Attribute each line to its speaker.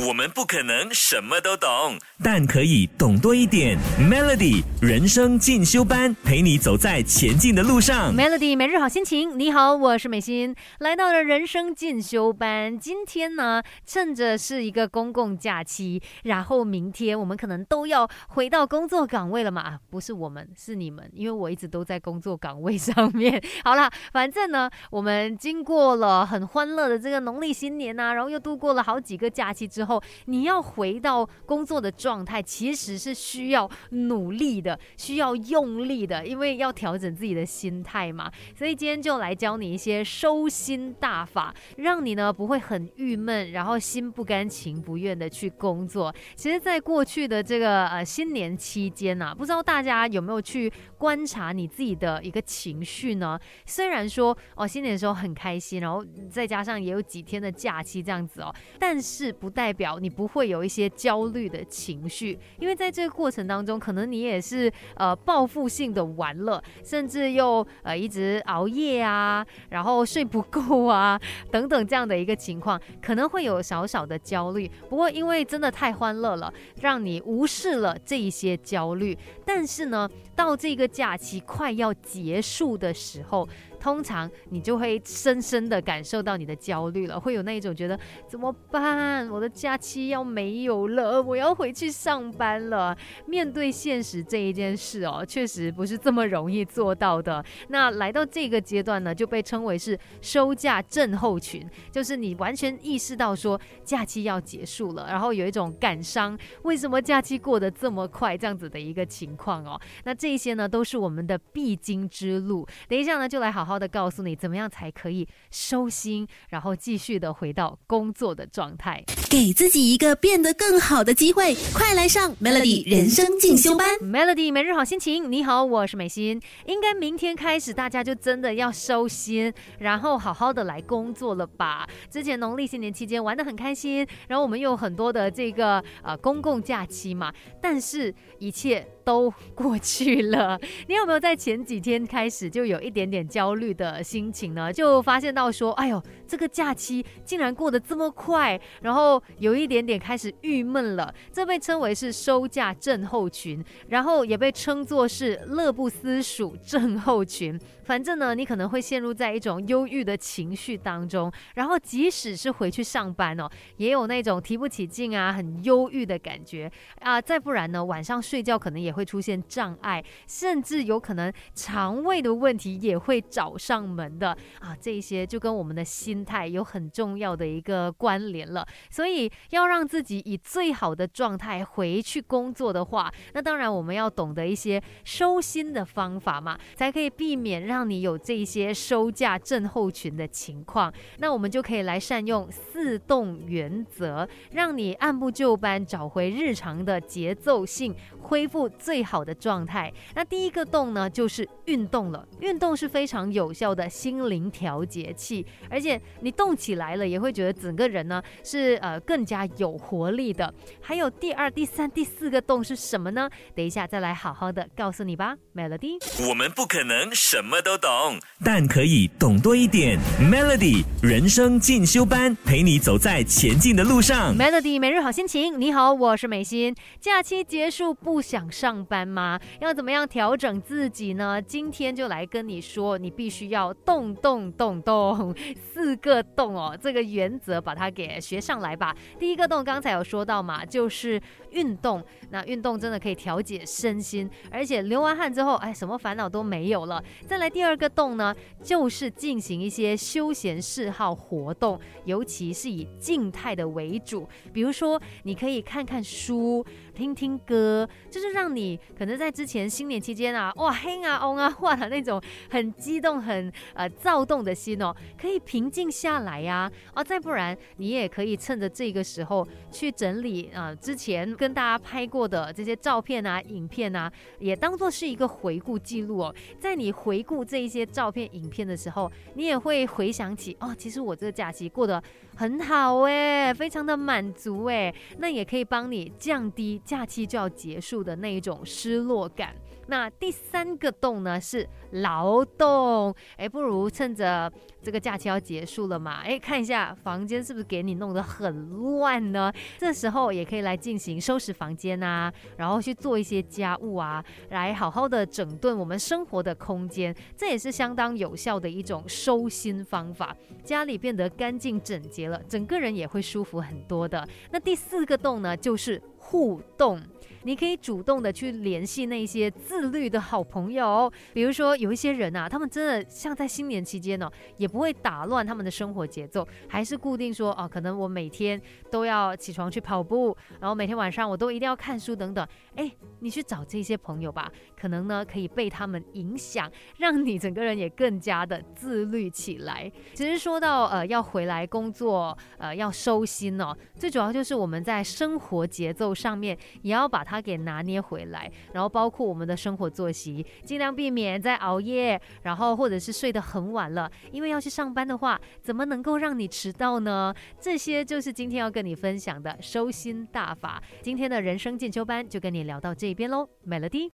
Speaker 1: 我们不可能什么都懂，但可以懂多一点。Melody 人生进修班，陪你走在前进的路上。
Speaker 2: Melody 每日好心情，你好，我是美心，来到了人生进修班。今天呢，趁着是一个公共假期，然后明天我们可能都要回到工作岗位了嘛？啊不是我们，是你们，因为我一直都在工作岗位上面。好啦，反正呢，我们经过了很欢乐的这个农历新年啊，然后又度过了好几个假期之，你要回到工作的状态，其实是需要努力的，需要用力的，因为要调整自己的心态嘛。所以今天就来教你一些收心大法，让你呢不会很郁闷，然后心不甘情不愿的去工作。其实，在过去的这个呃新年期间呐、不知道大家有没有去观察你自己的一个情绪呢？虽然说哦新年的时候很开心，然后再加上也有几天的假期这样子哦，但是不代表你不会有一些焦虑的情绪，因为在这个过程当中，可能你也是呃报复性的玩乐，甚至又呃一直熬夜啊，然后睡不够啊等等这样的一个情况，可能会有少少的焦虑。不过因为真的太欢乐了，让你无视了这一些焦虑。但是呢，到这个假期快要结束的时候，通常你就会深深的感受到你的焦虑了，会有那一种觉得怎么办？我的假期要没有了，我要回去上班了。面对现实这一件事哦，确实不是这么容易做到的。那来到这个阶段呢，就被称为是收假症候群，就是你完全意识到说假期要结束了，然后有一种感伤，为什么假期过得这么快这样子的一个情况哦。那这些呢，都是我们的必经之路。等一下呢，就来好好的告诉你，怎么样才可以收心，然后继续的回到工作的状态。
Speaker 3: 给自己一个变得更好的机会，快来上 Melody 人生进修班。
Speaker 2: Melody 每日好心情，你好，我是美心。应该明天开始，大家就真的要收心，然后好好的来工作了吧？之前农历新年期间玩的很开心，然后我们又有很多的这个呃公共假期嘛，但是一切都过去了。你有没有在前几天开始就有一点点焦虑的心情呢？就发现到说，哎呦，这个假期竟然过得这么快，然后有一点点开始郁闷了。这被称为是收假症候群，然后也被称作是乐不思蜀症候群。反正呢，你可能会陷入在一种忧郁的情绪当中，然后即使是回去上班哦，也有那种提不起劲啊，很忧郁的感觉啊。再不然呢，晚上睡觉可能也会出现障碍，甚至有可能肠胃的问题也会找上门的啊。这一些就跟我们的心态有很重要的一个关联了。所以要让自己以最好的状态回去工作的话，那当然我们要懂得一些收心的方法嘛，才可以避免让你有这些收假症候群的情况。那我们就可以来善用四动原则，让你按部就班找回日常的节奏性，恢复最好的状态。那第一个动呢，就是运动了。运动是非常有效的心灵调节器，而且你动起来了，也会觉得整个人呢是呃更加有活力的。还有第二、第三、第四个动是什么呢？等一下再来好好的告诉你吧，Melody。
Speaker 1: 我们不可能什么都懂，但可以懂多一点。Melody 人生进修班，陪你走在前进的路上。
Speaker 2: Melody 每日好心情，你好，我是美心。假期结束不想上班吗？要怎么样调整自己呢？今天就来跟你说，你必须要动动动动，四个动哦，这个原则把它给学上来吧。第一个动刚才有说到嘛，就是运动。那运动真的可以调节身心，而且流完汗之后，哎，什么烦恼都没有了。再来第二个洞呢，就是进行一些休闲嗜好活动，尤其是以静态的为主。比如说，你可以看看书，听听歌，就是让你可能在之前新年期间啊，哇嘿啊嗡啊哇的那种很激动、很呃躁动的心哦，可以平静下来呀、啊。再不然，你也可以趁着这个时候去整理啊、之前跟大家拍过的这些照片啊、影片啊，也当做是一个回顾记录哦。在你回顾这一些照片、影片的时候，你也会回想起哦，其实我这个假期过得很好哎，非常的满足哎，那也可以帮你降低假期就要结束的那一种失落感。那第三个洞呢是劳动，哎，不如趁着这个假期要结束了嘛，哎，看一下房间是不是给你弄得很乱呢？这时候也可以来进行收拾房间啊，然后去做一些家务啊，来好好的整顿我们生活的空间，这也是相当有效的一种收心方法。家里变得干净整洁了，整个人也会舒服很多的。那第四个洞呢，就是互动。你可以主动的去联系那些自律的好朋友，比如说有一些人啊，他们真的像在新年期间呢，也不会打乱他们的生活节奏，还是固定说哦，可能我每天都要起床去跑步，然后每天晚上我都一定要看书等等。哎，你去找这些朋友吧，可能呢可以被他们影响，让你整个人也更加的自律起来。其实说到呃要回来工作，呃要收心哦，最主要就是我们在生活节奏上面也要把它。他给拿捏回来，然后包括我们的生活作息，尽量避免再熬夜，然后或者是睡得很晚了，因为要去上班的话，怎么能够让你迟到呢？这些就是今天要跟你分享的收心大法。今天的人生进修班就跟你聊到这边喽，Melody。